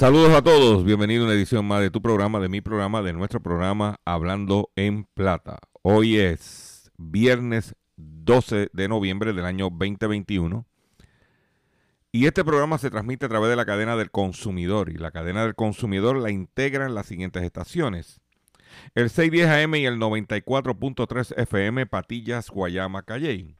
Saludos a todos, bienvenido a una edición más de tu programa, de mi programa, de nuestro programa Hablando en Plata. Hoy es viernes 12 de noviembre del año 2021 y este programa se transmite a través de la cadena del consumidor y la cadena del consumidor la integran las siguientes estaciones. El 610 AM y el 94.3 FM Patillas, Guayama, Calley.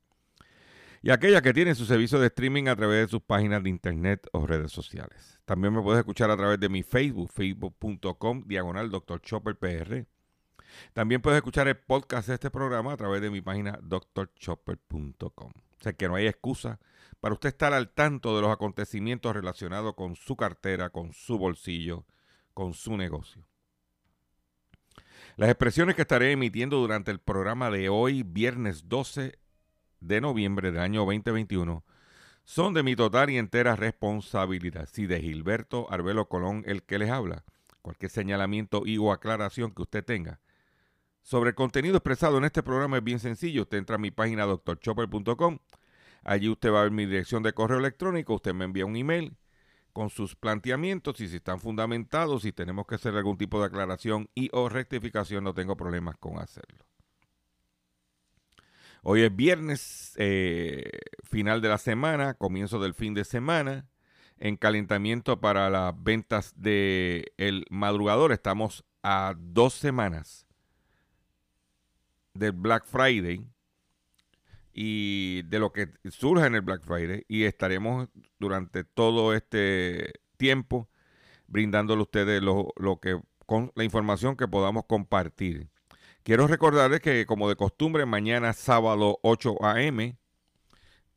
y aquellas que tienen su servicio de streaming a través de sus páginas de internet o redes sociales. También me puedes escuchar a través de mi Facebook, facebook.com, diagonal Dr. Chopper PR. También puedes escuchar el podcast de este programa a través de mi página drchopper.com. O sea que no hay excusa para usted estar al tanto de los acontecimientos relacionados con su cartera, con su bolsillo, con su negocio. Las expresiones que estaré emitiendo durante el programa de hoy, viernes 12 de noviembre del año 2021, son de mi total y entera responsabilidad. Si de Gilberto Arbelo Colón el que les habla, cualquier señalamiento y o aclaración que usted tenga sobre el contenido expresado en este programa es bien sencillo. Usted entra a mi página drchopper.com. Allí usted va a ver mi dirección de correo electrónico. Usted me envía un email con sus planteamientos y si están fundamentados, si tenemos que hacer algún tipo de aclaración y o rectificación, no tengo problemas con hacerlo. Hoy es viernes, eh, final de la semana, comienzo del fin de semana. En calentamiento para las ventas del el madrugador, estamos a dos semanas del Black Friday y de lo que surge en el Black Friday y estaremos durante todo este tiempo brindándole a ustedes lo, lo que con la información que podamos compartir. Quiero recordarles que como de costumbre mañana sábado 8 a.m.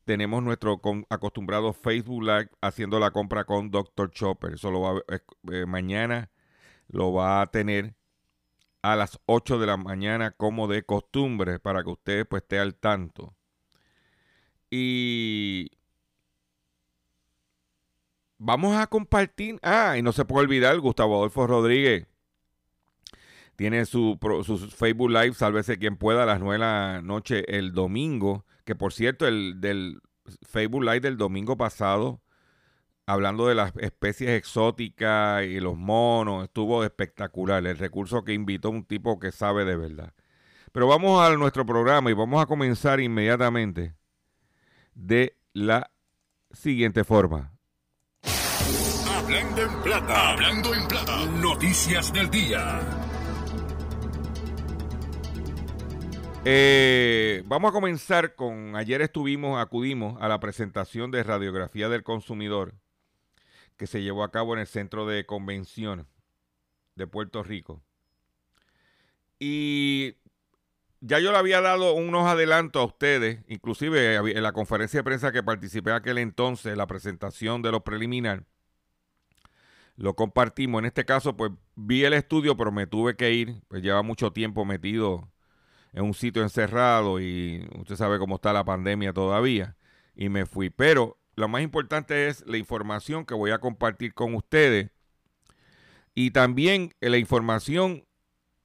tenemos nuestro acostumbrado Facebook Live haciendo la compra con Dr. Chopper. Eso lo va eh, mañana lo va a tener a las 8 de la mañana como de costumbre para que usted pues esté al tanto. Y vamos a compartir. Ah, y no se puede olvidar, Gustavo Adolfo Rodríguez tiene su, su Facebook Live, sálvese quien pueda, a las 9 de la noche el domingo. Que por cierto, el del Facebook Live del domingo pasado, hablando de las especies exóticas y los monos, estuvo espectacular. El recurso que invitó un tipo que sabe de verdad. Pero vamos a nuestro programa y vamos a comenzar inmediatamente de la siguiente forma. Hablando en plata, hablando en plata. Noticias del día. Eh, vamos a comenzar con, ayer estuvimos, acudimos a la presentación de radiografía del consumidor que se llevó a cabo en el Centro de Convención de Puerto Rico. Y ya yo le había dado unos adelantos a ustedes, inclusive en la conferencia de prensa que participé aquel entonces, la presentación de los preliminares, lo compartimos. En este caso, pues vi el estudio, pero me tuve que ir, pues lleva mucho tiempo metido en un sitio encerrado y usted sabe cómo está la pandemia todavía, y me fui. Pero lo más importante es la información que voy a compartir con ustedes y también la información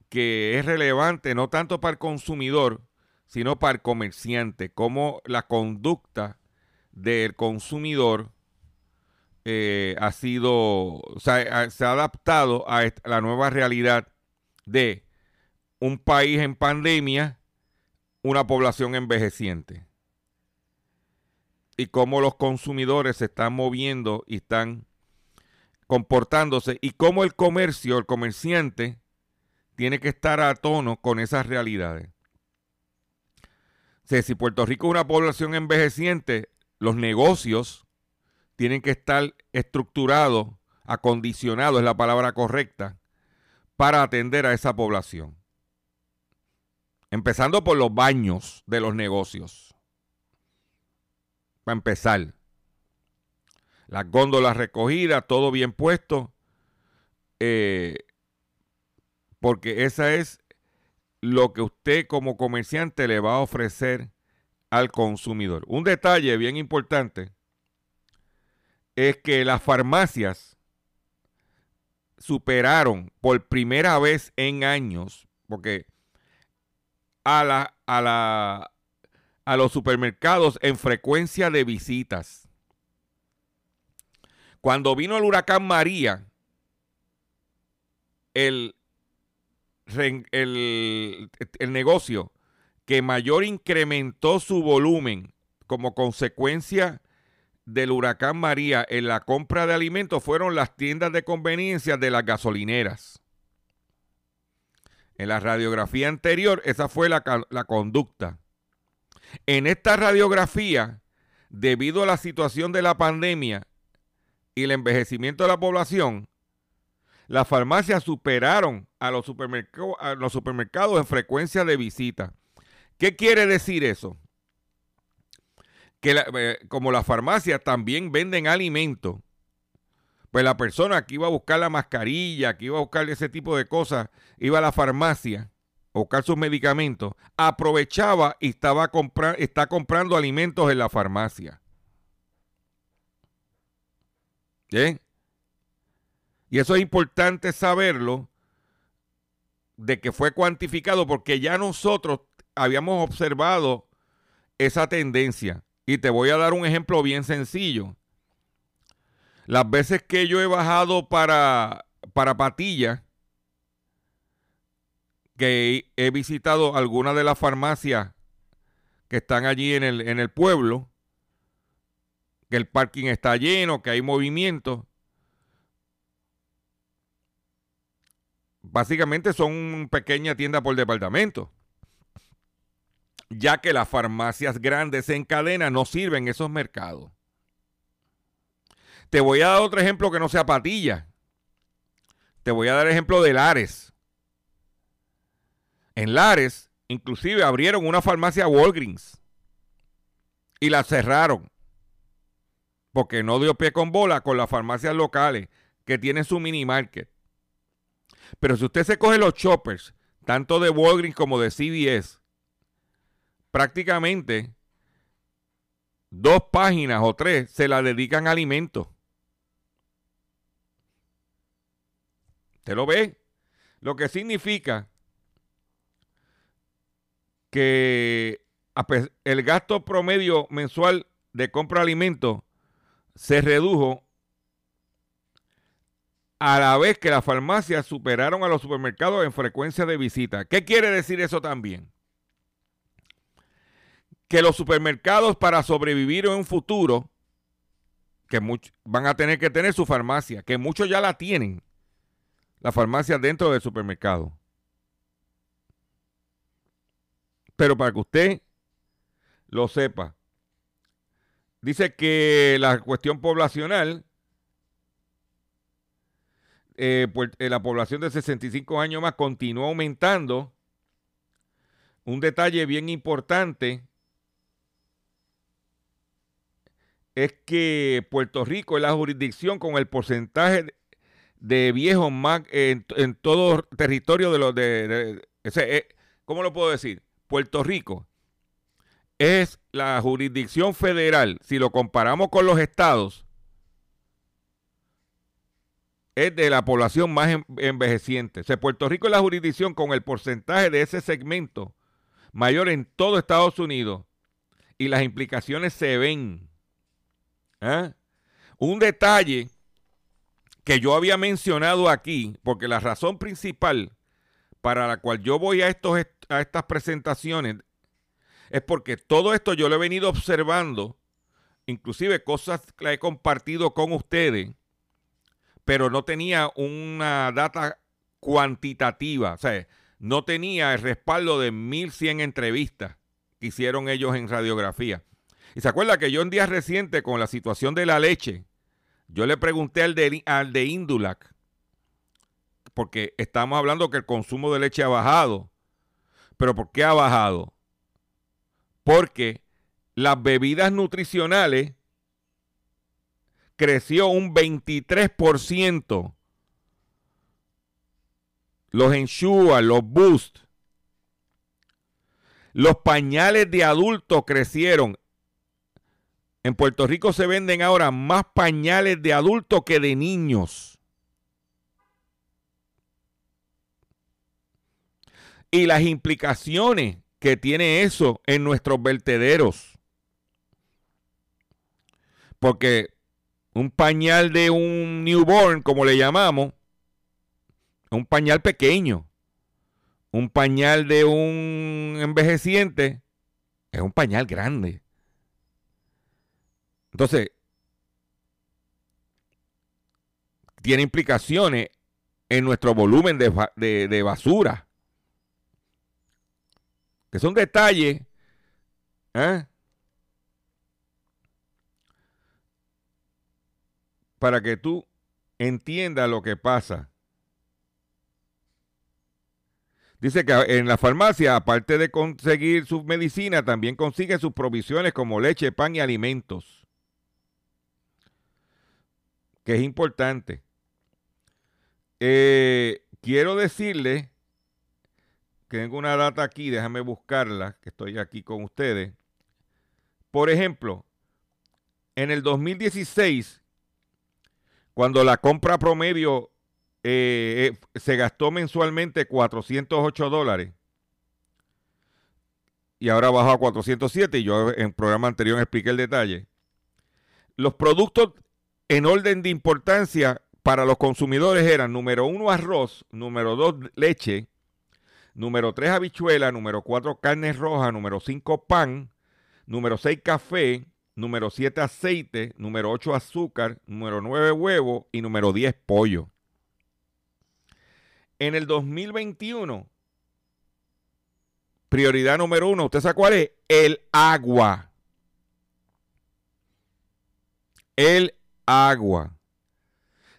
que es relevante no tanto para el consumidor, sino para el comerciante, cómo la conducta del consumidor eh, ha sido, se ha adaptado a la nueva realidad de un país en pandemia, una población envejeciente. Y cómo los consumidores se están moviendo y están comportándose y cómo el comercio, el comerciante, tiene que estar a tono con esas realidades. si Puerto Rico es una población envejeciente, los negocios tienen que estar estructurados, acondicionados, es la palabra correcta, para atender a esa población. Empezando por los baños de los negocios. Para empezar. Las góndolas recogidas, todo bien puesto. Eh, porque esa es lo que usted como comerciante le va a ofrecer al consumidor. Un detalle bien importante es que las farmacias superaron por primera vez en años, porque a, la, a, la, a los supermercados en frecuencia de visitas. Cuando vino el huracán María, el, el, el negocio que mayor incrementó su volumen como consecuencia del huracán María en la compra de alimentos fueron las tiendas de conveniencia de las gasolineras. En la radiografía anterior, esa fue la, la, conducta. En esta radiografía, debido a la situación de la pandemia y el envejecimiento de la población, las farmacias superaron a los, supermercados, en frecuencia de visita. ¿Qué quiere decir eso? Que eh, como las farmacias también venden alimentos, pues la persona que iba a buscar la mascarilla, que iba a buscar ese tipo de cosas, iba a la farmacia a buscar sus medicamentos, aprovechaba y estaba está comprando alimentos en la farmacia. ¿Bien? Y eso es importante saberlo de que fue cuantificado porque ya nosotros habíamos observado esa tendencia. Y te voy a dar un ejemplo bien sencillo. Las veces que yo he bajado para, para Patilla, que he visitado algunas de las farmacias que están allí en el, en el pueblo, que el parking está lleno, que hay movimiento, básicamente son pequeña tienda por departamento. Ya que las farmacias grandes en cadena no sirven esos mercados. Te voy a dar otro ejemplo que no sea patilla. Te voy a dar ejemplo de Lares. En Lares, inclusive abrieron una farmacia Walgreens y la cerraron porque no dio pie con bola con las farmacias locales que tienen su mini market. Pero si usted se coge los choppers, tanto de Walgreens como de CVS, prácticamente dos páginas o tres se la dedican a alimentos. ¿Usted lo ve? Lo que significa que el gasto promedio mensual de compra de alimentos se redujo a la vez que las farmacias superaron a los supermercados en frecuencia de visita. ¿Qué quiere decir eso también? Que los supermercados para sobrevivir en un futuro, que van a tener que tener su farmacia, que muchos ya la tienen, la farmacia dentro del supermercado. Pero para que usted lo sepa, dice que la cuestión poblacional eh, pues, eh, la población de 65 años más continúa aumentando un detalle bien importante es que Puerto Rico es la jurisdicción con el porcentaje de viejos más en, todo territorio de los de, eh, ¿cómo lo puedo decir? Puerto Rico es la jurisdicción federal, si lo comparamos con los estados, es de la población más envejeciente. O sea, Puerto Rico es la jurisdicción con el porcentaje de ese segmento mayor en todo Estados Unidos y las implicaciones se ven. ¿Ah? Un detalle que yo había mencionado aquí, porque la razón principal para la cual yo voy a, estos, a estas presentaciones es porque todo esto yo lo he venido observando, inclusive cosas que he compartido con ustedes, pero no tenía una data cuantitativa, o sea, no tenía el respaldo de 1100 entrevistas que hicieron ellos en radiografía. Y se acuerda que yo en días recientes con la situación de la leche, yo le pregunté al de, al de Indulac, porque estamos hablando que el consumo de leche ha bajado. ¿Pero por qué ha bajado? Porque las bebidas nutricionales creció un 23%. Los Ensure, los Boost. Los pañales de adultos crecieron. En Puerto Rico se venden ahora más pañales de adultos que de niños. Y las implicaciones que tiene eso en nuestros vertederos. Porque un pañal de un newborn, como le llamamos, un pañal pequeño. Un pañal de un envejeciente es un pañal grande. Entonces, tiene implicaciones en nuestro volumen de, basura. Que son detalles ¿eh? para que tú entiendas lo que pasa. Dice que en la farmacia, aparte de conseguir su medicina, también consigue sus provisiones como leche, pan y alimentos que es importante. Eh, quiero decirle que tengo una data aquí, déjame buscarla, que estoy aquí con ustedes. Por ejemplo, en el 2016, cuando la compra promedio eh, eh, se gastó mensualmente 408 dólares, y ahora bajó a 407, y yo en el programa anterior expliqué el detalle. Los productos en orden de importancia para los consumidores eran número uno arroz, número dos leche, número tres habichuela, número cuatro carne roja, número cinco pan, número seis café, número siete aceite, número ocho azúcar, número nueve huevo y número diez pollo. En el 2021, prioridad número uno, ¿usted sabe cuál es? El agua. El agua.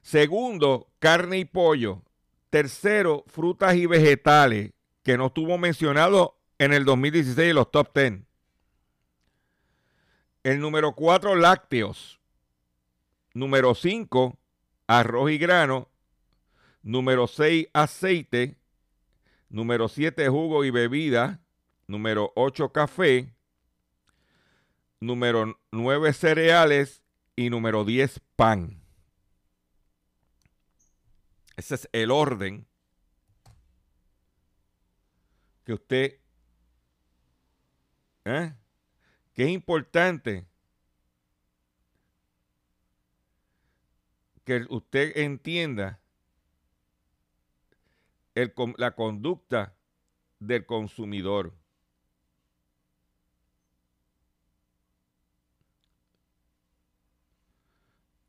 Segundo, carne y pollo. Tercero, frutas y vegetales, que no estuvo mencionado en el 2016 en los top 10. El número cuatro, lácteos. Número cinco, arroz y grano. Número seis, aceite. Número siete, jugo y bebida. Número ocho, café. Número nueve, cereales y número 10, pan. Ese es el orden que usted, ¿eh? que es importante que usted entienda el, la conducta del consumidor.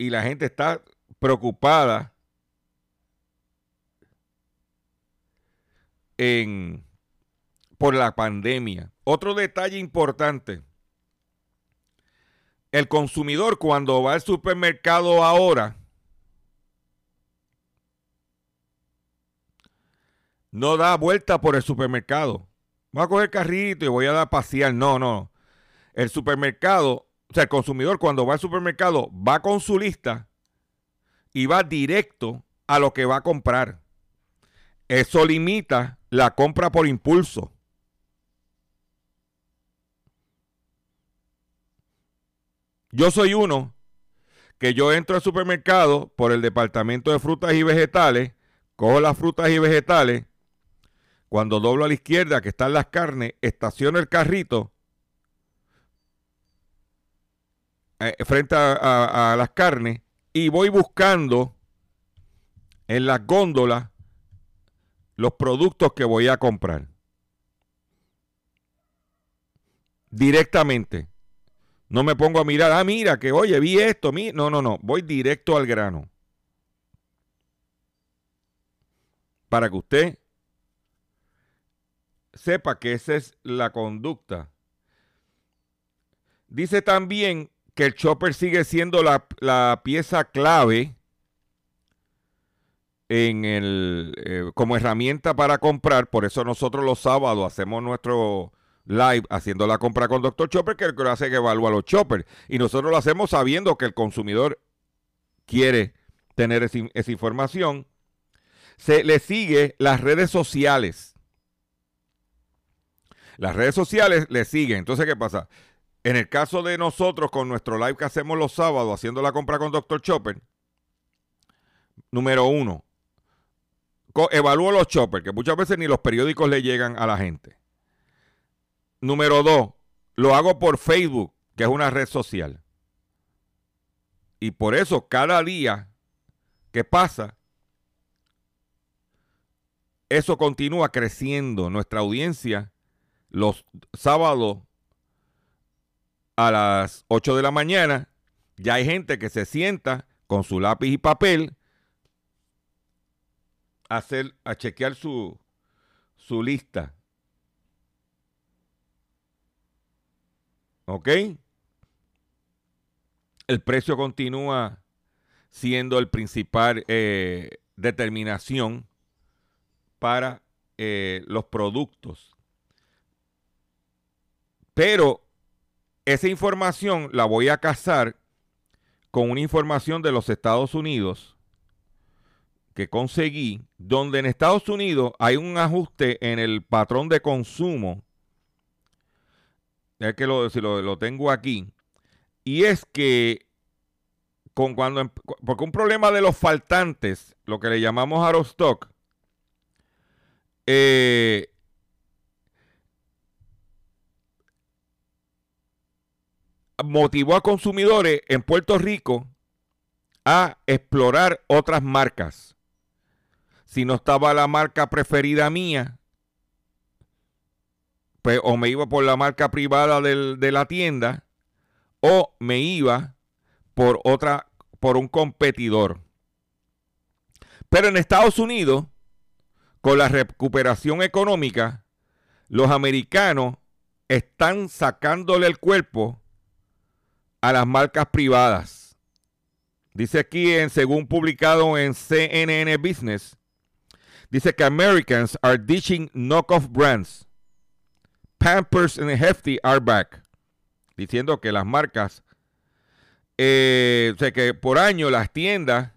Y la gente está preocupada en, por la pandemia. Otro detalle importante. El consumidor cuando va al supermercado ahora no da vuelta por el supermercado. voy a coger carrito y voy a dar pasear. No, no. El supermercado, o sea, el consumidor cuando va al supermercado va con su lista y va directo a lo que va a comprar. Eso limita la compra por impulso. Yo soy uno que yo entro al supermercado por el departamento de frutas y vegetales, cojo las frutas y vegetales, cuando doblo a la izquierda que están las carnes, estaciono el carrito eh, frente a, a las carnes y voy buscando en las góndolas los productos que voy a comprar. Directamente. No me pongo a mirar, ah, mira, que oye, vi esto, mi... no, no, no, voy directo al grano. Para que usted sepa que esa es la conducta. Dice también que el chopper sigue siendo la, la pieza clave en el, eh, como herramienta para comprar. Por eso nosotros los sábados hacemos nuestro live haciendo la compra con Dr. Chopper, que lo hace que evalúa los choppers. Y nosotros lo hacemos sabiendo que el consumidor quiere tener esa información. Se le sigue las redes sociales. Las redes sociales le siguen. Entonces, ¿qué pasa? En el caso de nosotros, con nuestro live que hacemos los sábados haciendo la compra con Dr. Chopper, número uno, evalúo los choppers, que muchas veces ni los periódicos le llegan a la gente. Número dos, lo hago por Facebook, que es una red social. Y por eso cada día que pasa, eso continúa creciendo. Nuestra audiencia los sábados a las 8 de la mañana, ya hay gente que se sienta con su lápiz y papel hacer, a chequear su, su lista. ¿Ok? El precio continúa siendo el principal eh, determinación para eh, los productos. Pero esa información la voy a casar con una información de los Estados Unidos que conseguí, donde en Estados Unidos hay un ajuste en el patrón de consumo. Es que lo, si lo, tengo aquí. Y es que con cuando em, porque un problema de los faltantes, lo que le llamamos out stock, eh, motivó a consumidores en Puerto Rico a explorar otras marcas si no estaba la marca preferida mía, pues o me iba por la marca privada de la tienda o me iba por otra, por un competidor. Pero en Estados Unidos, con la recuperación económica, los americanos están sacándole el cuerpo a las marcas privadas. Dice aquí, en, según publicado en CNN Business, Dice que Americans are ditching knockoff brands. Pampers and Hefty are back. Diciendo que las marcas, eh, que por año las tiendas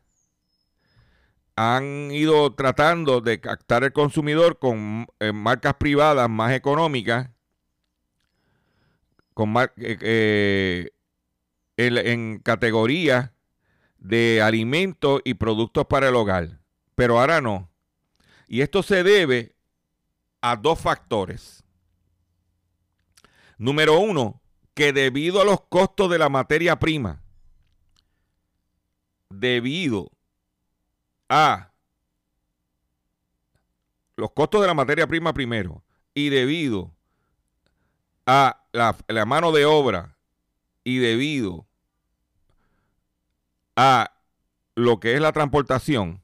han ido tratando de captar el consumidor con eh, marcas privadas más económicas, con eh, en categorías de alimentos y productos para el hogar. Pero ahora no. Y esto se debe a dos factores. Número uno, que debido a los costos de la materia prima, debido a los costos de la materia prima primero y debido a la mano de obra y debido a lo que es la transportación,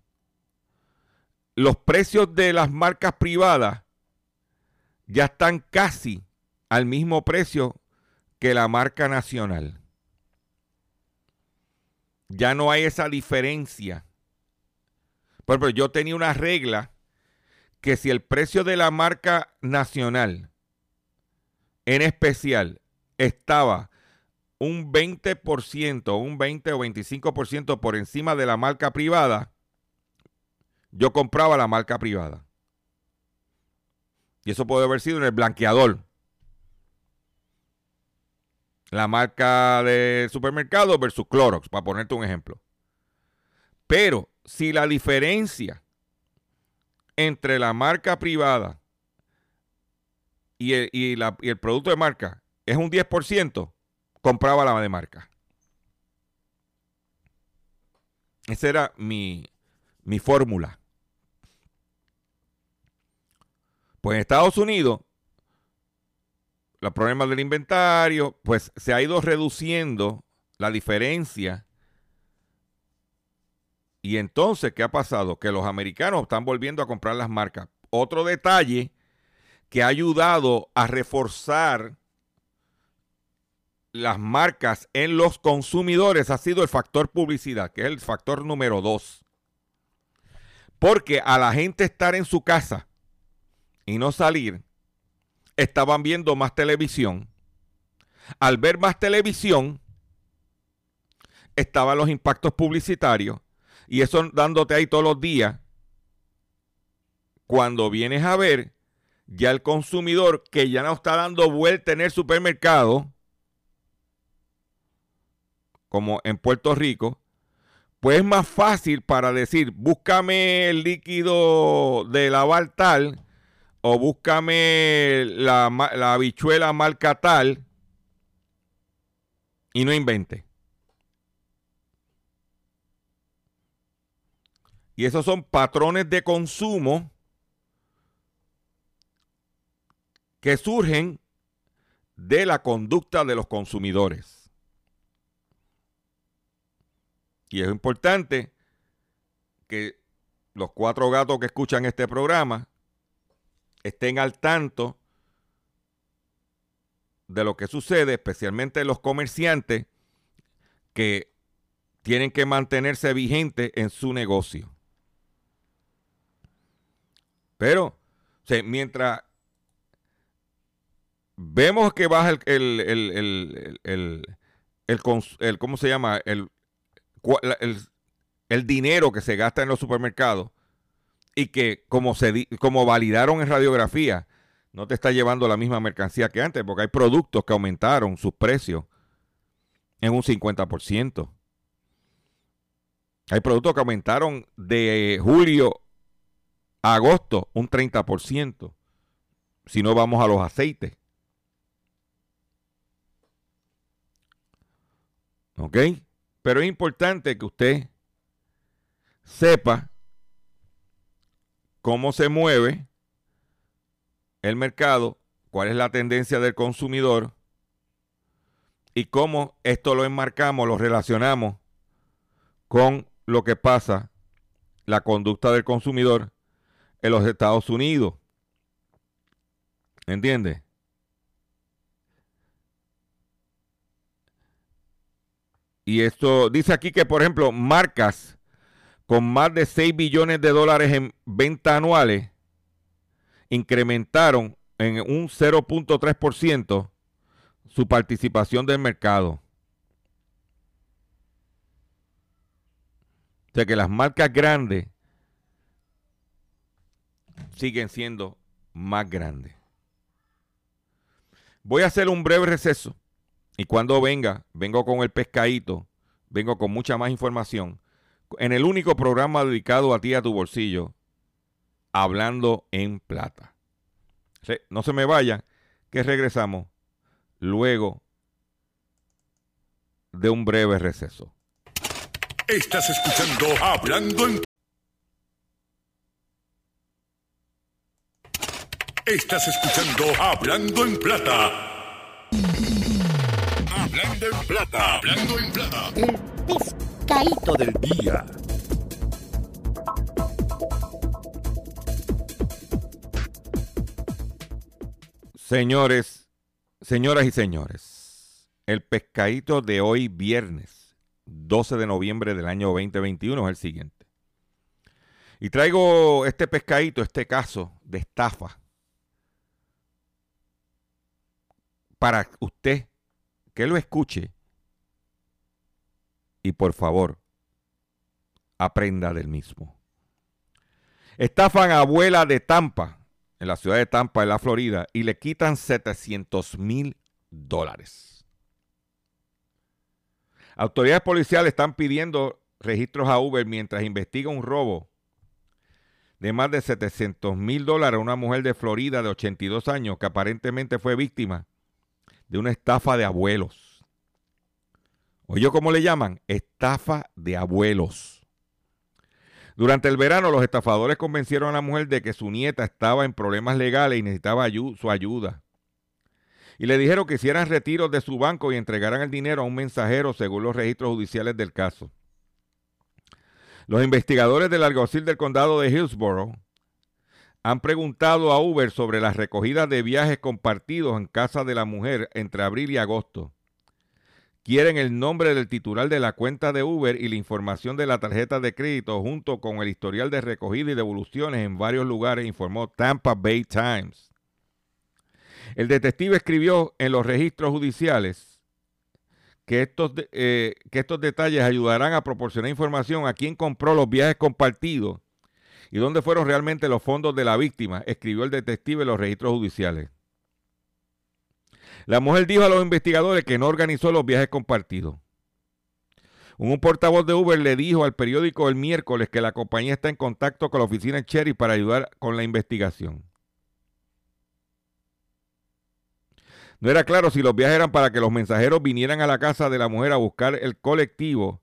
los precios de las marcas privadas ya están casi al mismo precio que la marca nacional. Ya no hay esa diferencia. Por ejemplo, yo tenía una regla que si el precio de la marca nacional en especial estaba un 20%, un 20 o 25% por encima de la marca privada, yo compraba la marca privada. Y eso puede haber sido en el blanqueador. La marca de supermercado versus Clorox, para ponerte un ejemplo. Pero si la diferencia entre la marca privada y el, y el producto de marca es un 10%, compraba la de marca. Esa era mi, mi fórmula. Pues en Estados Unidos, los problemas del inventario, pues se ha ido reduciendo la diferencia. Y entonces, ¿qué ha pasado? Que los americanos están volviendo a comprar las marcas. Otro detalle que ha ayudado a reforzar las marcas en los consumidores ha sido el factor publicidad, que es el factor número dos. Porque a la gente estar en su casa y no salir, estaban viendo más televisión. Al ver más televisión, estaban los impactos publicitarios. Y eso dándote ahí todos los días. Cuando vienes a ver, ya el consumidor que ya no está dando vuelta en el supermercado, como en Puerto Rico, pues es más fácil para decir, búscame el líquido de lavar tal o búscame la, la habichuela marca tal y no invente. Y esos son patrones de consumo que surgen de la conducta de los consumidores. Y es importante que los cuatro gatos que escuchan este programa estén al tanto de lo que sucede, especialmente los comerciantes que tienen que mantenerse vigentes en su negocio. Pero, mientras vemos que baja el, el, el, el, ¿cómo se llama? El, el, dinero que se gasta en los supermercados y que como, se, como validaron en radiografía, no te está llevando la misma mercancía que antes, porque hay productos que aumentaron sus precios en un 50%. Hay productos que aumentaron de julio a agosto un 30%. Si no vamos a los aceites. ¿Ok? Pero es importante que usted sepa cómo se mueve el mercado, cuál es la tendencia del consumidor y cómo esto lo enmarcamos, lo relacionamos con lo que pasa, la conducta del consumidor en los Estados Unidos. ¿Entiende? Y esto dice aquí que, por ejemplo, marcas con más de 6 billones de dólares en venta anuales incrementaron en un 0.3% su participación del mercado. O sea que las marcas grandes siguen siendo más grandes. Voy a hacer un breve receso y cuando venga, vengo con el pescadito, vengo con mucha más información. En el único programa dedicado a ti, a tu bolsillo, hablando en plata. No se me vayan, que regresamos luego de un breve receso. Estás escuchando Hablando en Estás escuchando Hablando en Plata. Hablando en plata. Hablando en plata. El pescadito del día. Señores, señoras y señores, el pescadito de hoy viernes 12 de noviembre del año 2021 es el siguiente. Y traigo este pescadito, este caso de estafa para usted que lo escuche y por favor aprenda del mismo. Estafan a abuela de Tampa, en la ciudad de Tampa, en la Florida, y le quitan 700 mil dólares. Autoridades policiales están pidiendo registros a Uber mientras investiga un robo de más de 700 mil dólares a una mujer de Florida de 82 años que aparentemente fue víctima de una estafa de abuelos. Oye, ¿cómo le llaman? Estafa de abuelos. Durante el verano, los estafadores convencieron a la mujer de que su nieta estaba en problemas legales y necesitaba su ayuda. Y le dijeron que hicieran retiros de su banco y entregaran el dinero a un mensajero según los registros judiciales del caso. Los investigadores del alguacil del condado de Hillsborough han preguntado a Uber sobre las recogidas de viajes compartidos en casa de la mujer entre abril y agosto. Quieren el nombre del titular de la cuenta de Uber y la información de la tarjeta de crédito junto con el historial de recogida y devoluciones en varios lugares, informó Tampa Bay Times. El detective escribió en los registros judiciales que estos, eh, que estos detalles ayudarán a proporcionar información a quién compró los viajes compartidos y dónde fueron realmente los fondos de la víctima, escribió el detective en los registros judiciales. La mujer dijo a los investigadores que no organizó los viajes compartidos. Un portavoz de Uber le dijo al periódico el miércoles que la compañía está en contacto con la oficina Cherry para ayudar con la investigación. No era claro si los viajes eran para que los mensajeros vinieran a la casa de la mujer a buscar el colectivo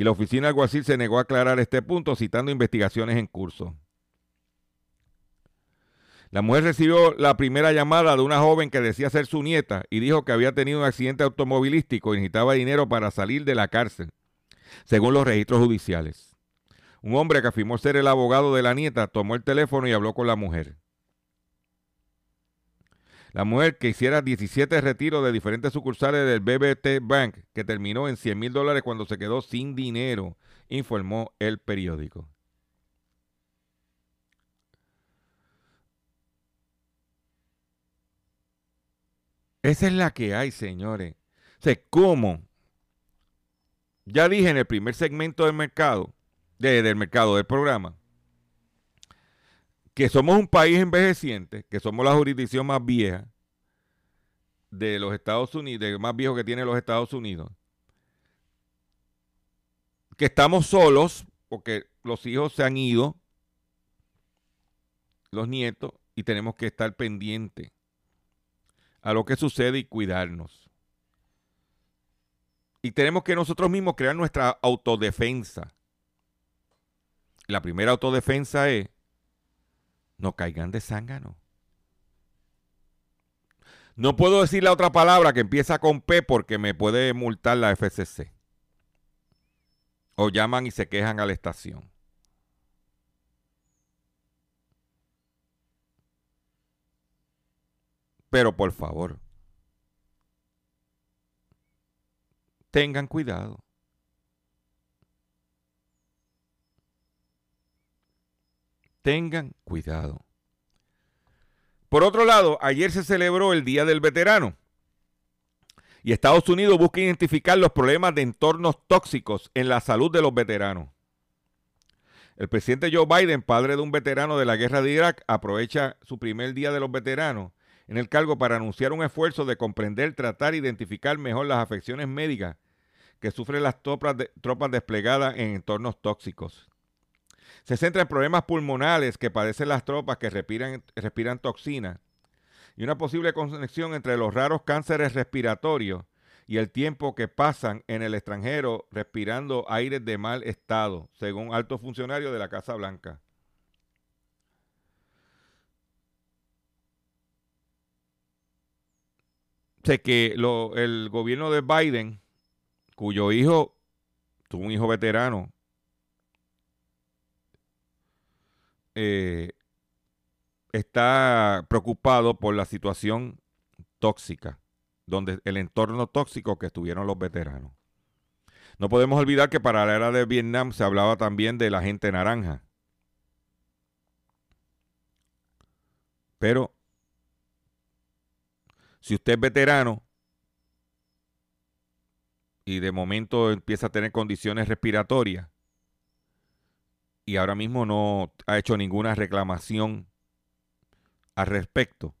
y la oficina alguacil se negó a aclarar este punto citando investigaciones en curso. La mujer recibió la primera llamada de una joven que decía ser su nieta y dijo que había tenido un accidente automovilístico y necesitaba dinero para salir de la cárcel, según los registros judiciales. Un hombre que afirmó ser el abogado de la nieta tomó el teléfono y habló con la mujer. La mujer que hiciera 17 retiros de diferentes sucursales del BBT Bank, que terminó en 100 mil dólares cuando se quedó sin dinero, informó el periódico. Esa es la que hay, señores. O sea, ¿cómo? Ya dije en el primer segmento del mercado, del mercado del programa, que somos un país envejeciente, que somos la jurisdicción más vieja de los Estados Unidos, más viejo que tiene los Estados Unidos, que estamos solos porque los hijos se han ido, los nietos, y tenemos que estar pendientes a lo que sucede y cuidarnos. Y tenemos que nosotros mismos crear nuestra autodefensa. La primera autodefensa es no caigan de zángano. No puedo decir la otra palabra que empieza con P porque me puede multar la FCC. O llaman y se quejan a la estación. Pero por favor, tengan cuidado. Tengan cuidado. Por otro lado, ayer se celebró el Día del Veterano y Estados Unidos busca identificar los problemas de entornos tóxicos en la salud de los veteranos. El presidente Joe Biden, padre de un veterano de la guerra de Irak, aprovecha su primer día de los veteranos en el cargo para anunciar un esfuerzo de comprender, tratar e identificar mejor las afecciones médicas que sufren las tropas, tropas desplegadas en entornos tóxicos. Se centra en problemas pulmonales que padecen las tropas que respiran, respiran toxinas y una posible conexión entre los raros cánceres respiratorios y el tiempo que pasan en el extranjero respirando aires de mal estado, según altos funcionarios de la Casa Blanca. Sé que el gobierno de Biden, cuyo hijo tuvo un hijo veterano, Eh, está preocupado por la situación tóxica, donde el entorno tóxico que estuvieron los veteranos. No podemos olvidar que para la era de Vietnam se hablaba también de la gente naranja. Pero Si usted es veterano y de momento empieza a tener condiciones respiratorias y ahora mismo no ha hecho ninguna reclamación al respecto,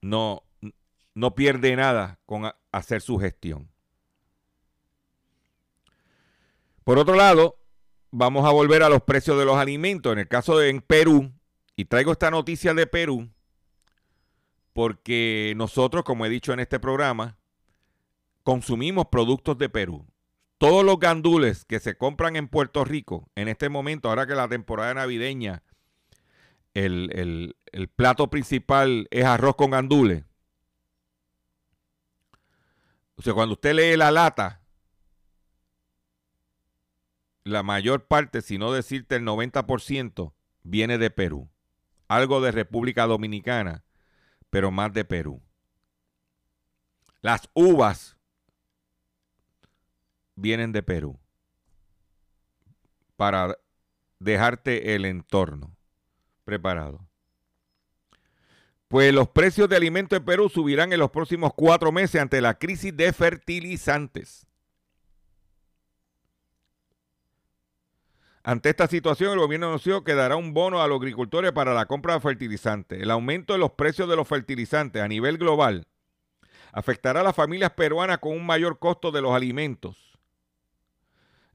no, no pierde nada con hacer su gestión. Por otro lado, vamos a volver a los precios de los alimentos. En el caso de en Perú, y traigo esta noticia de Perú, porque nosotros, como he dicho en este programa, consumimos productos de Perú. Todos los gandules que se compran en Puerto Rico en este momento, ahora que la temporada navideña, el, el plato principal es arroz con gandules. O sea, cuando usted lee la lata, la mayor parte, si no decirte el 90%, viene de Perú. Algo de República Dominicana, pero más de Perú. Las uvas vienen de Perú para dejarte el entorno preparado. Pues los precios de alimentos en Perú subirán en los próximos cuatro meses ante la crisis de fertilizantes. Ante esta situación, el gobierno anunció que dará un bono a los agricultores para la compra de fertilizantes. El aumento de los precios de los fertilizantes a nivel global afectará a las familias peruanas con un mayor costo de los alimentos.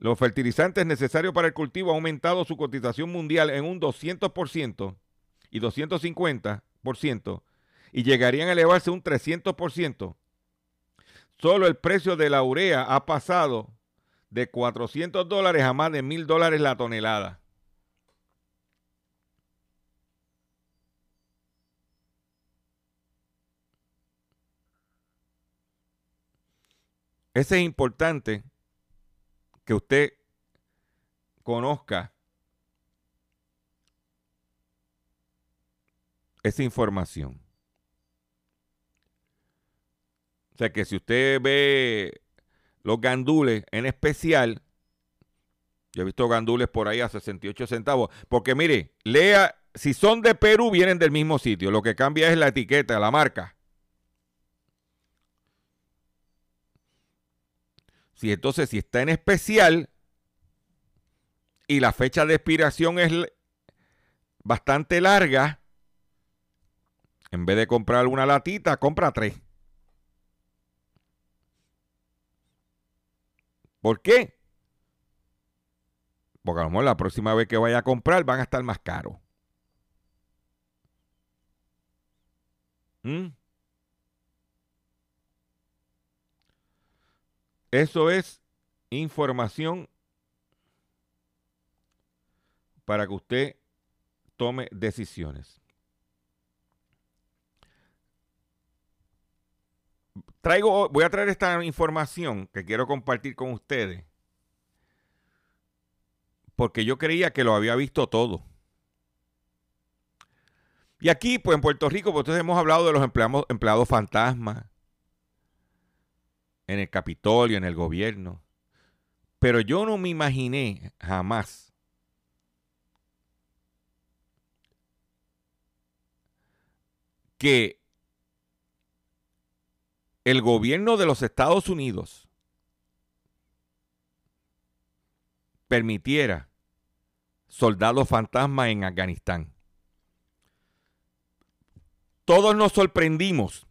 Los fertilizantes necesarios para el cultivo han aumentado su cotización mundial en un 200% y 250% y llegarían a elevarse un 300%. Solo el precio de la urea ha pasado de 400 dólares a más de 1000 dólares la tonelada. Ese es importante que usted conozca esa información. O sea que si usted ve los gandules en especial, yo he visto gandules por ahí a 68 centavos, porque mire, lea, si son de Perú vienen del mismo sitio, lo que cambia es la etiqueta, la marca. Si entonces, si está en especial y la fecha de expiración es bastante larga, en vez de comprar una latita, compra tres. ¿Por qué? Porque a lo mejor la próxima vez que vaya a comprar van a estar más caros. ¿Mm? Eso es información para que usted tome decisiones. Traigo, voy a traer esta información que quiero compartir con ustedes. Porque yo creía que lo había visto todo. Y aquí, pues en Puerto Rico, pues hemos hablado de los empleados, empleados fantasmas en el Capitolio, en el gobierno. Pero yo no me imaginé jamás que el gobierno de los Estados Unidos permitiera soldados fantasmas en Afganistán. Todos nos sorprendimos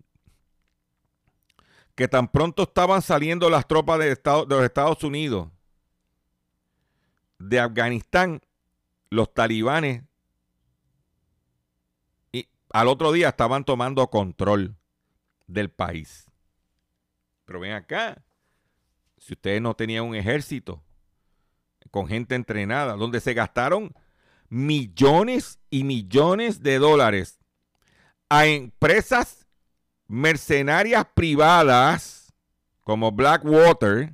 que tan pronto estaban saliendo las tropas de, de los Estados Unidos de Afganistán, los talibanes y al otro día estaban tomando control del país. Pero ven acá, si ustedes no tenían un ejército con gente entrenada, donde se gastaron millones y millones de dólares a empresas mercenarias privadas como Blackwater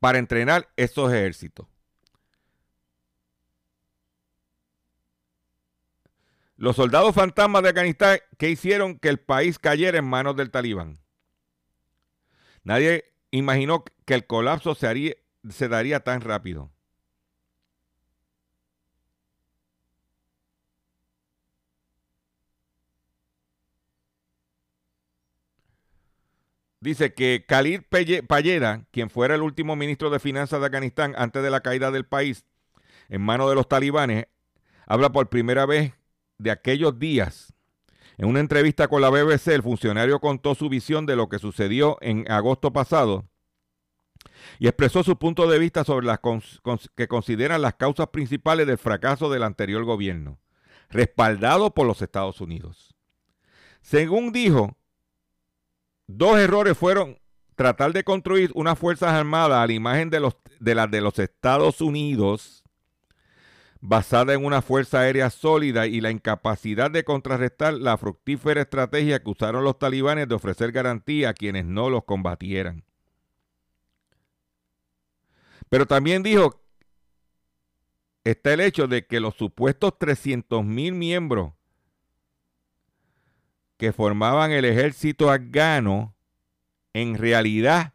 para entrenar estos ejércitos. Los soldados fantasmas de Afganistán que hicieron que el país cayera en manos del talibán. Nadie imaginó que el colapso se, se daría tan rápido. Dice que Khalid Payera, quien fuera el último ministro de Finanzas de Afganistán antes de la caída del país en manos de los talibanes, habla por primera vez de aquellos días. En una entrevista con la BBC, el funcionario contó su visión de lo que sucedió en agosto pasado y expresó su punto de vista sobre las que consideran las causas principales del fracaso del anterior gobierno, respaldado por los Estados Unidos. Según dijo, dos errores fueron tratar de construir unas fuerzas armadas a la imagen de, los, de las de los Estados Unidos, basada en una fuerza aérea sólida y la incapacidad de contrarrestar la fructífera estrategia que usaron los talibanes de ofrecer garantía a quienes no los combatieran. Pero también dijo, está el hecho de que los supuestos 300 mil miembros que formaban el ejército afgano en realidad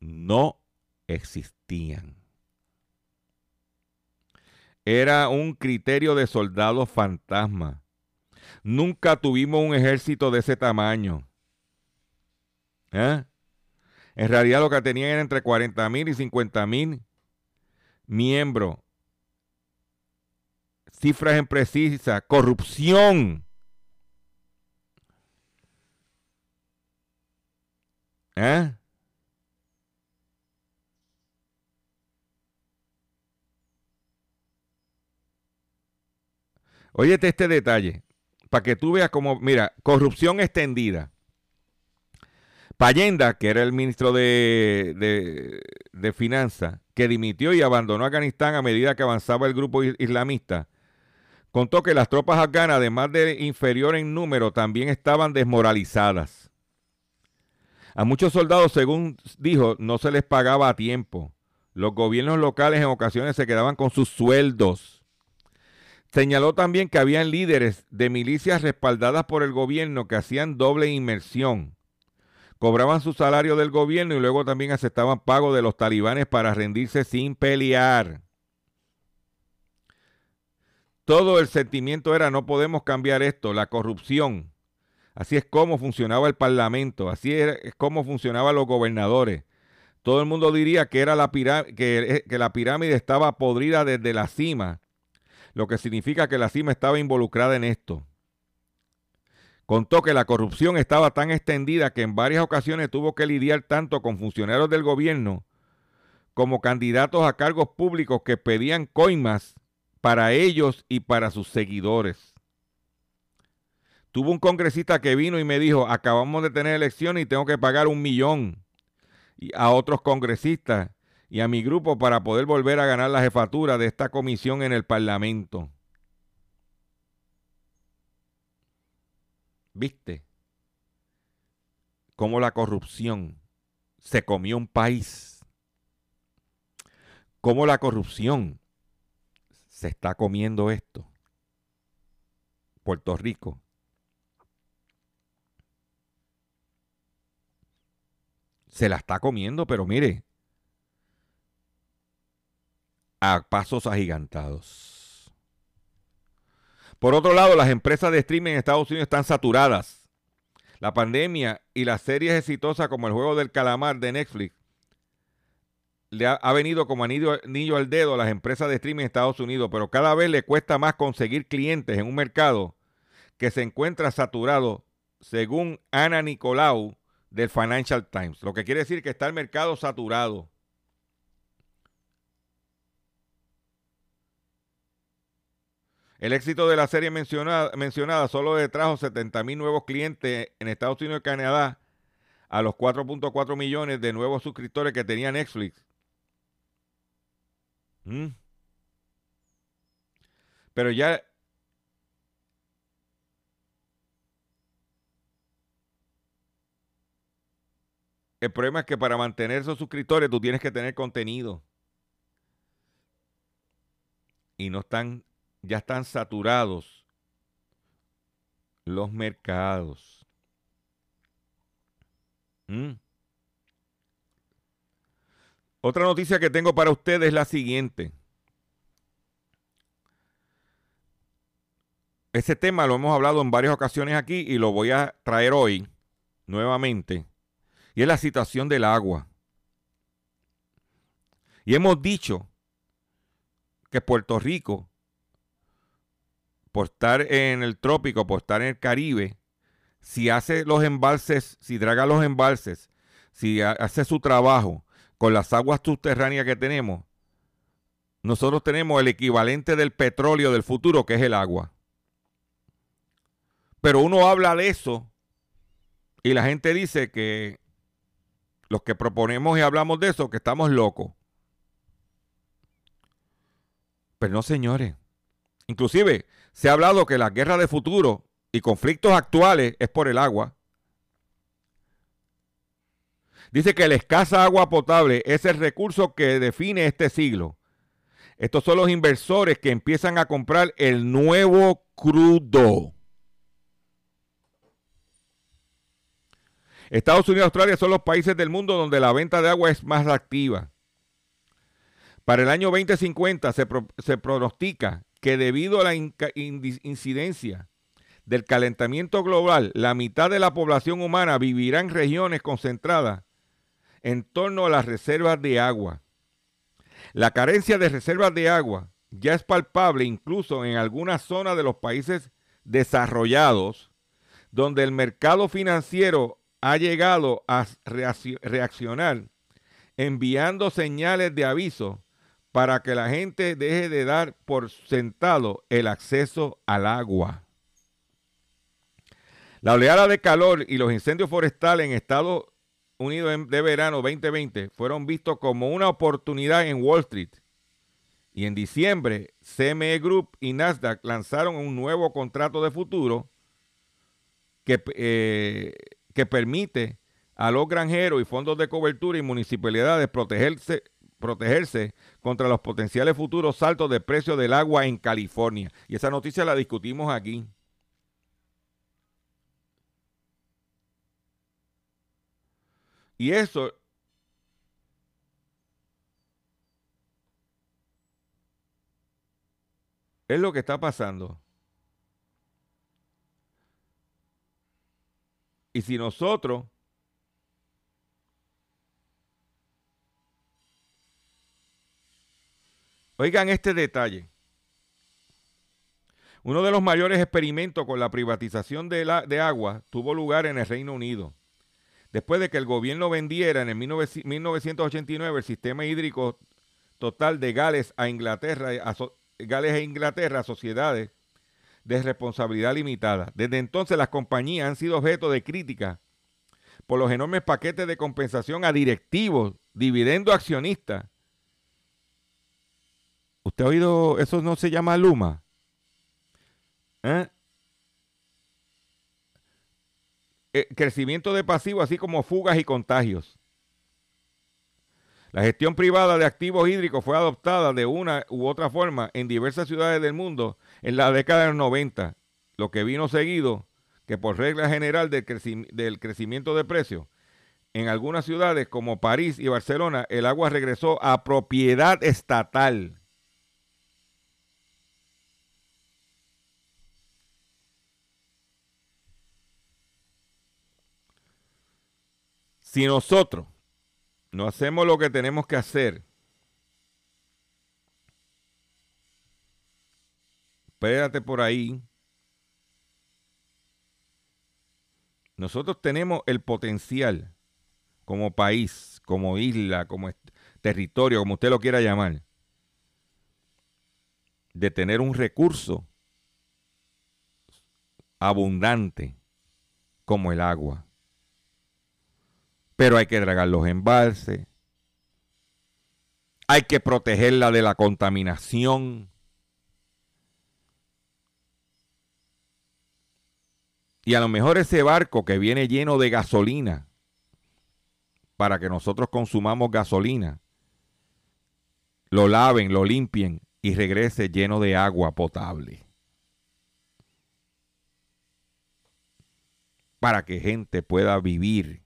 no existían. Era un criterio de soldado fantasma. Nunca tuvimos un ejército de ese tamaño. ¿Eh? En realidad lo que tenían era entre 40 mil y 50 mil miembros. Cifras imprecisas, corrupción. ¿Eh? Óyete este detalle, para que tú veas cómo, mira, corrupción extendida. Payenda, que era el ministro de, de, Finanzas, que dimitió y abandonó Afganistán a medida que avanzaba el grupo islamista, contó que las tropas afganas, además de inferior en número, también estaban desmoralizadas. A muchos soldados, según dijo, no se les pagaba a tiempo. Los gobiernos locales en ocasiones se quedaban con sus sueldos. Señaló también que habían líderes de milicias respaldadas por el gobierno que hacían doble inmersión cobraban su salario del gobierno y luego también aceptaban pago de los talibanes para rendirse sin pelear. Todo el sentimiento era no podemos cambiar esto, la corrupción. Así es como funcionaba el parlamento, así es como funcionaban los gobernadores. Todo el mundo diría que, era que, que la pirámide estaba podrida desde la cima, lo que significa que la cima estaba involucrada en esto. Contó que la corrupción estaba tan extendida que en varias ocasiones tuvo que lidiar tanto con funcionarios del gobierno como candidatos a cargos públicos que pedían coimas para ellos y para sus seguidores. Tuvo un congresista que vino y me dijo, acabamos de tener elecciones y tengo que pagar un millón a otros congresistas y a mi grupo para poder volver a ganar la jefatura de esta comisión en el Parlamento. ¿Viste? Cómo la corrupción se comió un país. Cómo la corrupción se está comiendo esto. Puerto Rico. Se la está comiendo, pero mire, a pasos agigantados. Por otro lado, las empresas de streaming en Estados Unidos están saturadas. La pandemia y las series exitosas como el juego del calamar de Netflix le ha, venido como anillo, anillo, al dedo a las empresas de streaming en Estados Unidos, pero cada vez le cuesta más conseguir clientes en un mercado que se encuentra saturado, según Ana Nicolau del Financial Times. Lo que quiere decir que está el mercado saturado. El éxito de la serie mencionada, solo le trajo 70 mil nuevos clientes en Estados Unidos y Canadá a los 4.4 millones de nuevos suscriptores que tenía Netflix. ¿Mm? Pero ya El problema es que para mantener esos suscriptores tú tienes que tener contenido. Y no están ya están saturados los mercados. ¿Mm? Otra noticia que tengo para ustedes es la siguiente. Ese tema lo hemos hablado en varias ocasiones aquí y lo voy a traer hoy nuevamente. Y es la situación del agua. Y hemos dicho que Puerto Rico, por estar en el trópico, por estar en el Caribe, si hace los embalses, si draga los embalses, si hace su trabajo con las aguas subterráneas que tenemos, nosotros tenemos el equivalente del petróleo del futuro, que es el agua. Pero uno habla de eso y la gente dice que los que proponemos y hablamos de eso, que estamos locos. Pero no, señores. Inclusive se ha hablado que la guerra de futuro y conflictos actuales es por el agua. Dice que la escasa agua potable es el recurso que define este siglo. Estos son los inversores que empiezan a comprar el nuevo crudo. Estados Unidos y Australia son los países del mundo donde la venta de agua es más activa. Para el año 2050 se, pronostica que debido a la incidencia del calentamiento global, la mitad de la población humana vivirá en regiones concentradas en torno a las reservas de agua. La carencia de reservas de agua ya es palpable incluso en algunas zonas de los países desarrollados, donde el mercado financiero ha llegado a reaccionar enviando señales de aviso para que la gente deje de dar por sentado el acceso al agua. La oleada de calor y los incendios forestales en Estados Unidos de verano 2020 fueron vistos como una oportunidad en Wall Street. Y en diciembre, CME Group y Nasdaq lanzaron un nuevo contrato de futuro que, eh, que permite a los granjeros y fondos de cobertura y municipalidades protegerse, protegerse contra los potenciales futuros saltos de precio del agua en California. Y esa noticia la discutimos aquí. Y eso es lo que está pasando. Y si nosotros Oigan este detalle. Uno de los mayores experimentos con la privatización de, la, de agua tuvo lugar en el Reino Unido después de que el gobierno vendiera en el 1989 el sistema hídrico total de Gales a Inglaterra, a Gales e Inglaterra a sociedades de responsabilidad limitada. Desde entonces las compañías han sido objeto de crítica por los enormes paquetes de compensación a directivos, dividendo accionistas. ¿Usted ha oído? Eso no se llama Luma. ¿Eh? Eh, crecimiento de pasivo, así como fugas y contagios. La gestión privada de activos hídricos fue adoptada de una u otra forma en diversas ciudades del mundo en la década de los 90, lo que vino seguido que por regla general del, del crecimiento de precios, en algunas ciudades como París y Barcelona, el agua regresó a propiedad estatal. Si nosotros no hacemos lo que tenemos que hacer, espérate por ahí. Nosotros tenemos el potencial como país, como isla, como territorio, como usted lo quiera llamar, de tener un recurso abundante como el agua pero hay que dragar los embalses, hay que protegerla de la contaminación. Y a lo mejor ese barco que viene lleno de gasolina, para que nosotros consumamos gasolina, lo laven, lo limpien y regrese lleno de agua potable. Para que gente pueda vivir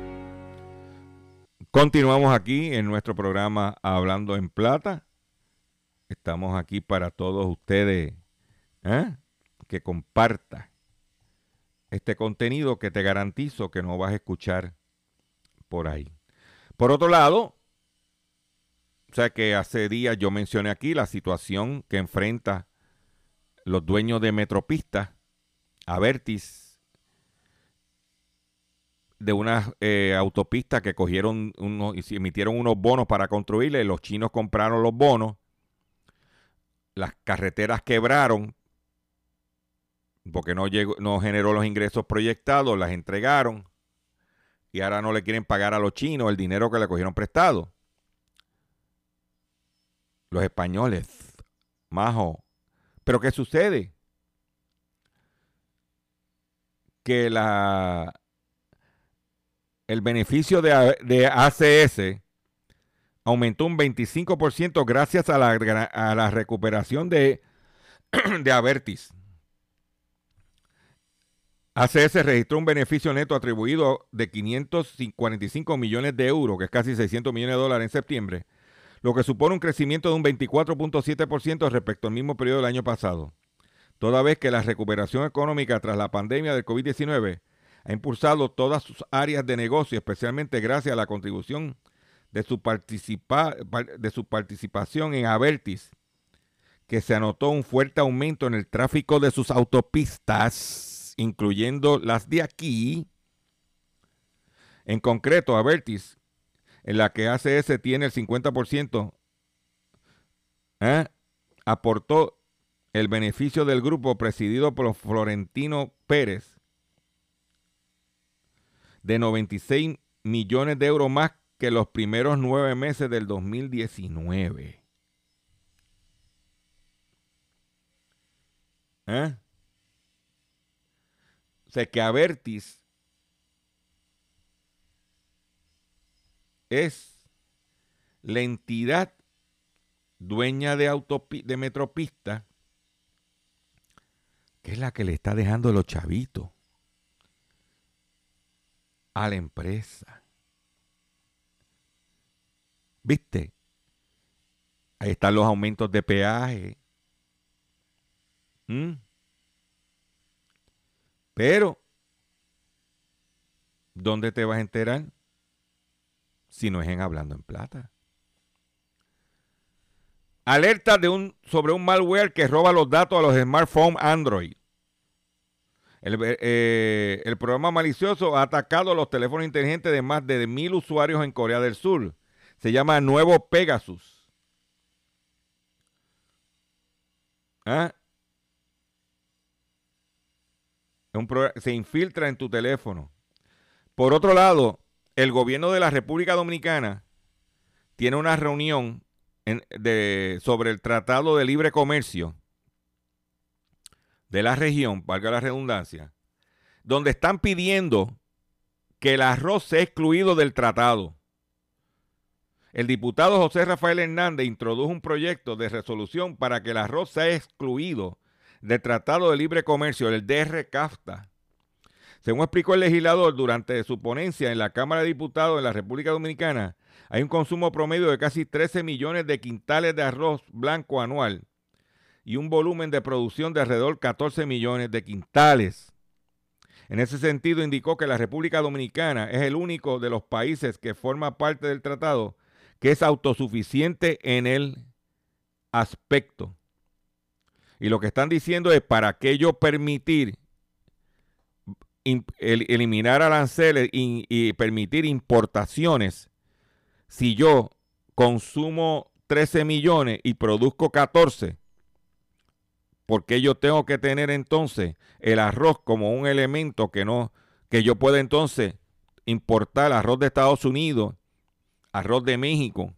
Continuamos aquí en nuestro programa Hablando en Plata. Estamos aquí para todos ustedes ¿eh? que comparta este contenido que te garantizo que no vas a escuchar por ahí. Por otro lado, o sea que hace días yo mencioné aquí la situación que enfrenta los dueños de Metropista, Avertis de unas eh, autopistas que cogieron unos, emitieron unos bonos para construirle. Los chinos compraron los bonos. Las carreteras quebraron porque no, llegó, no generó los ingresos proyectados, las entregaron y ahora no le quieren pagar a los chinos el dinero que le cogieron prestado. Los españoles, majo. Pero ¿qué sucede? Que la, el beneficio de, ACS aumentó un 25% gracias a la, recuperación de, de Avertis. ACS registró un beneficio neto atribuido de 545 millones de euros, que es casi 600 millones de dólares en septiembre, lo que supone un crecimiento de un 24.7% respecto al mismo periodo del año pasado. Toda vez que la recuperación económica tras la pandemia del COVID-19 ha impulsado todas sus áreas de negocio, especialmente gracias a la contribución de su, de su participación en Avertis, que se anotó un fuerte aumento en el tráfico de sus autopistas, incluyendo las de aquí. En concreto, Avertis, en la que ACS tiene el 50%, ¿eh? aportó el beneficio del grupo presidido por Florentino Pérez de 96 millones de euros más que los primeros nueve meses del 2019. ¿Eh? O sea que Avertis es la entidad dueña de, de Metropista que es la que le está dejando los chavitos a la empresa. ¿Viste? Ahí están los aumentos de peaje. ¿Mm? Pero, ¿dónde te vas a enterar? Si no es en Hablando en Plata. Alerta de un, sobre un malware que roba los datos a los smartphones Android. Eh, el, programa malicioso ha atacado los teléfonos inteligentes de más de mil usuarios en Corea del Sur. Se llama Nuevo Pegasus. ¿Ah? se infiltra en tu teléfono. Por otro lado, el gobierno de la República Dominicana tiene una reunión sobre el Tratado de Libre Comercio de la región, valga la redundancia, donde están pidiendo que el arroz sea excluido del tratado. El diputado José Rafael Hernández introdujo un proyecto de resolución para que el arroz sea excluido del Tratado de Libre Comercio, el DR-CAFTA. Según explicó el legislador durante su ponencia en la Cámara de Diputados de la República Dominicana, hay un consumo promedio de casi 13 millones de quintales de arroz blanco anual y un volumen de producción de alrededor de 14 millones de quintales. En ese sentido, indicó que la República Dominicana es el único de los países que forma parte del tratado que es autosuficiente en el aspecto. Y lo que están diciendo es para que yo permitir eliminar aranceles y, permitir importaciones, si yo consumo 13 millones y produzco 14, porque yo tengo que tener entonces el arroz como un elemento que no, que yo pueda entonces importar arroz de Estados Unidos, arroz de México,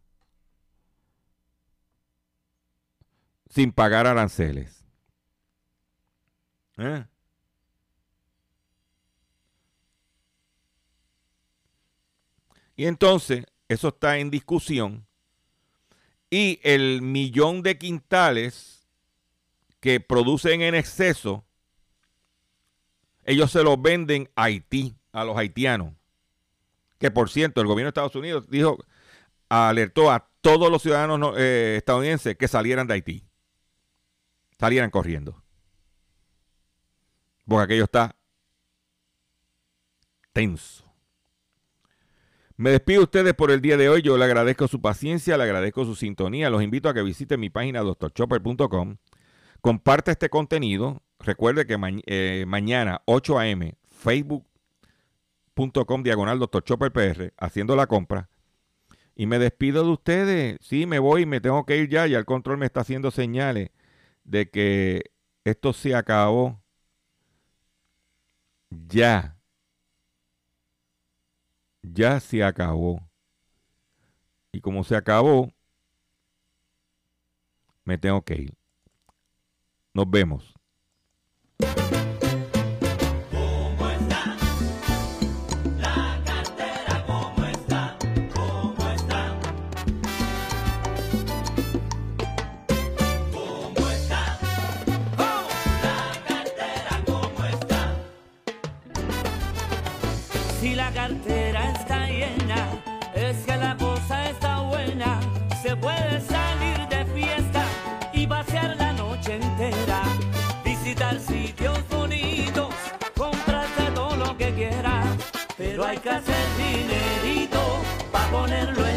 sin pagar aranceles. ¿Eh? Y entonces, eso está en discusión. Y el millón de quintales que producen en exceso, ellos se los venden a Haití, a los haitianos. Que por cierto, el gobierno de Estados Unidos dijo, alertó a todos los ciudadanos eh, estadounidenses que salieran de Haití. Salieran corriendo. Porque aquello está tenso. Me despido de ustedes por el día de hoy. Yo le agradezco su paciencia, le agradezco su sintonía. Los invito a que visiten mi página doctorchopper.com. Comparte este contenido. Recuerde que eh, mañana 8 a.m. facebook.com diagonal doctorchopperpr haciendo la compra. Y me despido de ustedes. Sí, me voy, me tengo que ir ya. Ya el control me está haciendo señales de que esto se acabó. Ya ya se acabó. Y como se acabó, me tengo que ir. Nos vemos. sitios bonitos, comprarse todo lo que quieras, pero hay que hacer dinerito para ponerlo en